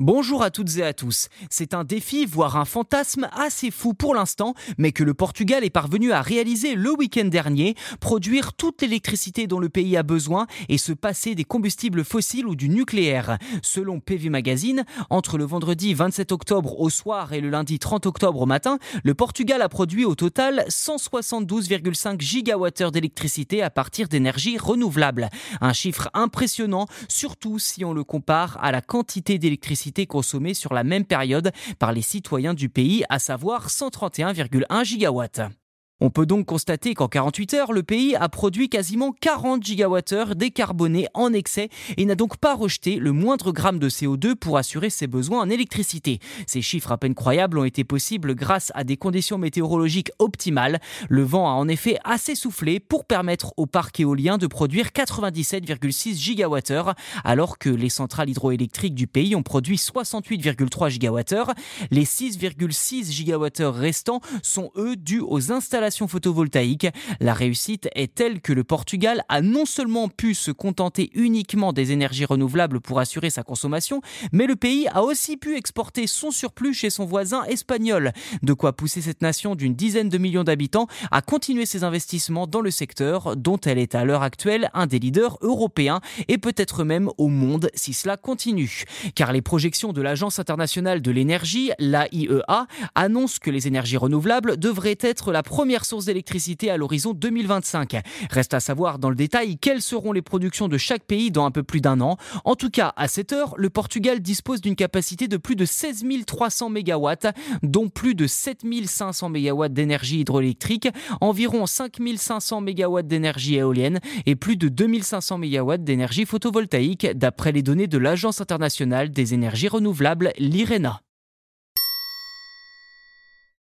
Bonjour à toutes et à tous. C'est un défi, voire un fantasme assez fou pour l'instant, mais que le Portugal est parvenu à réaliser le week-end dernier, produire toute l'électricité dont le pays a besoin et se passer des combustibles fossiles ou du nucléaire. Selon PV Magazine, entre le vendredi 27 octobre au soir et le lundi 30 octobre au matin, le Portugal a produit au total 172,5 gigawattheures d'électricité à partir d'énergie renouvelable. Un chiffre impressionnant, surtout si on le compare à la quantité d'électricité consommée sur la même période par les citoyens du pays, à savoir 131,1 gigawatts. On peut donc constater qu'en 48 heures, le pays a produit quasiment 40 gigawattheures décarbonés en excès et n'a donc pas rejeté le moindre gramme de CO2 pour assurer ses besoins en électricité. Ces chiffres à peine croyables ont été possibles grâce à des conditions météorologiques optimales. Le vent a en effet assez soufflé pour permettre au parc éolien de produire 97,6 gigawattheures alors que les centrales hydroélectriques du pays ont produit 68,3 gigawattheures. Les 6,6 gigawattheures restants sont eux dus aux installations photovoltaïque. La réussite est telle que le Portugal a non seulement pu se contenter uniquement des énergies renouvelables pour assurer sa consommation, mais le pays a aussi pu exporter son surplus chez son voisin espagnol. De quoi pousser cette nation d'une dizaine de millions d'habitants à continuer ses investissements dans le secteur dont elle est à l'heure actuelle un des leaders européens et peut-être même au monde si cela continue. Car les projections de l'Agence internationale de l'énergie, l'AIEA, annoncent que les énergies renouvelables devraient être la première source d'électricité à l'horizon 2025. Reste à savoir dans le détail quelles seront les productions de chaque pays dans un peu plus d'un an. En tout cas, à cette heure, le Portugal dispose d'une capacité de plus de 16 300 MW, dont plus de 7 500 MW d'énergie hydroélectrique, environ 5 500 MW d'énergie éolienne et plus de 2500 MW d'énergie photovoltaïque, d'après les données de l'Agence internationale des énergies renouvelables, l'IRENA.